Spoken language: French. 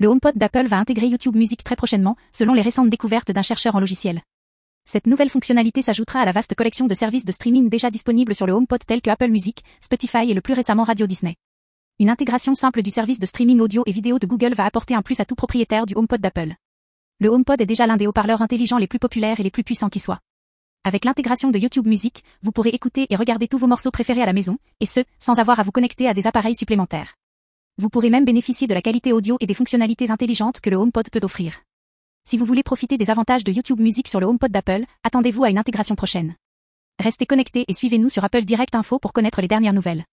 Le HomePod d'Apple va intégrer YouTube Music très prochainement, selon les récentes découvertes d'un chercheur en logiciel. Cette nouvelle fonctionnalité s'ajoutera à la vaste collection de services de streaming déjà disponibles sur le HomePod tels que Apple Music, Spotify et le plus récemment Radio Disney. Une intégration simple du service de streaming audio et vidéo de Google va apporter un plus à tout propriétaire du HomePod d'Apple. Le HomePod est déjà l'un des haut-parleurs intelligents les plus populaires et les plus puissants qui soient. Avec l'intégration de YouTube Music, vous pourrez écouter et regarder tous vos morceaux préférés à la maison, et ce, sans avoir à vous connecter à des appareils supplémentaires. Vous pourrez même bénéficier de la qualité audio et des fonctionnalités intelligentes que le HomePod peut offrir. Si vous voulez profiter des avantages de YouTube Music sur le HomePod d'Apple, attendez-vous à une intégration prochaine. Restez connectés et suivez-nous sur Apple Direct Info pour connaître les dernières nouvelles.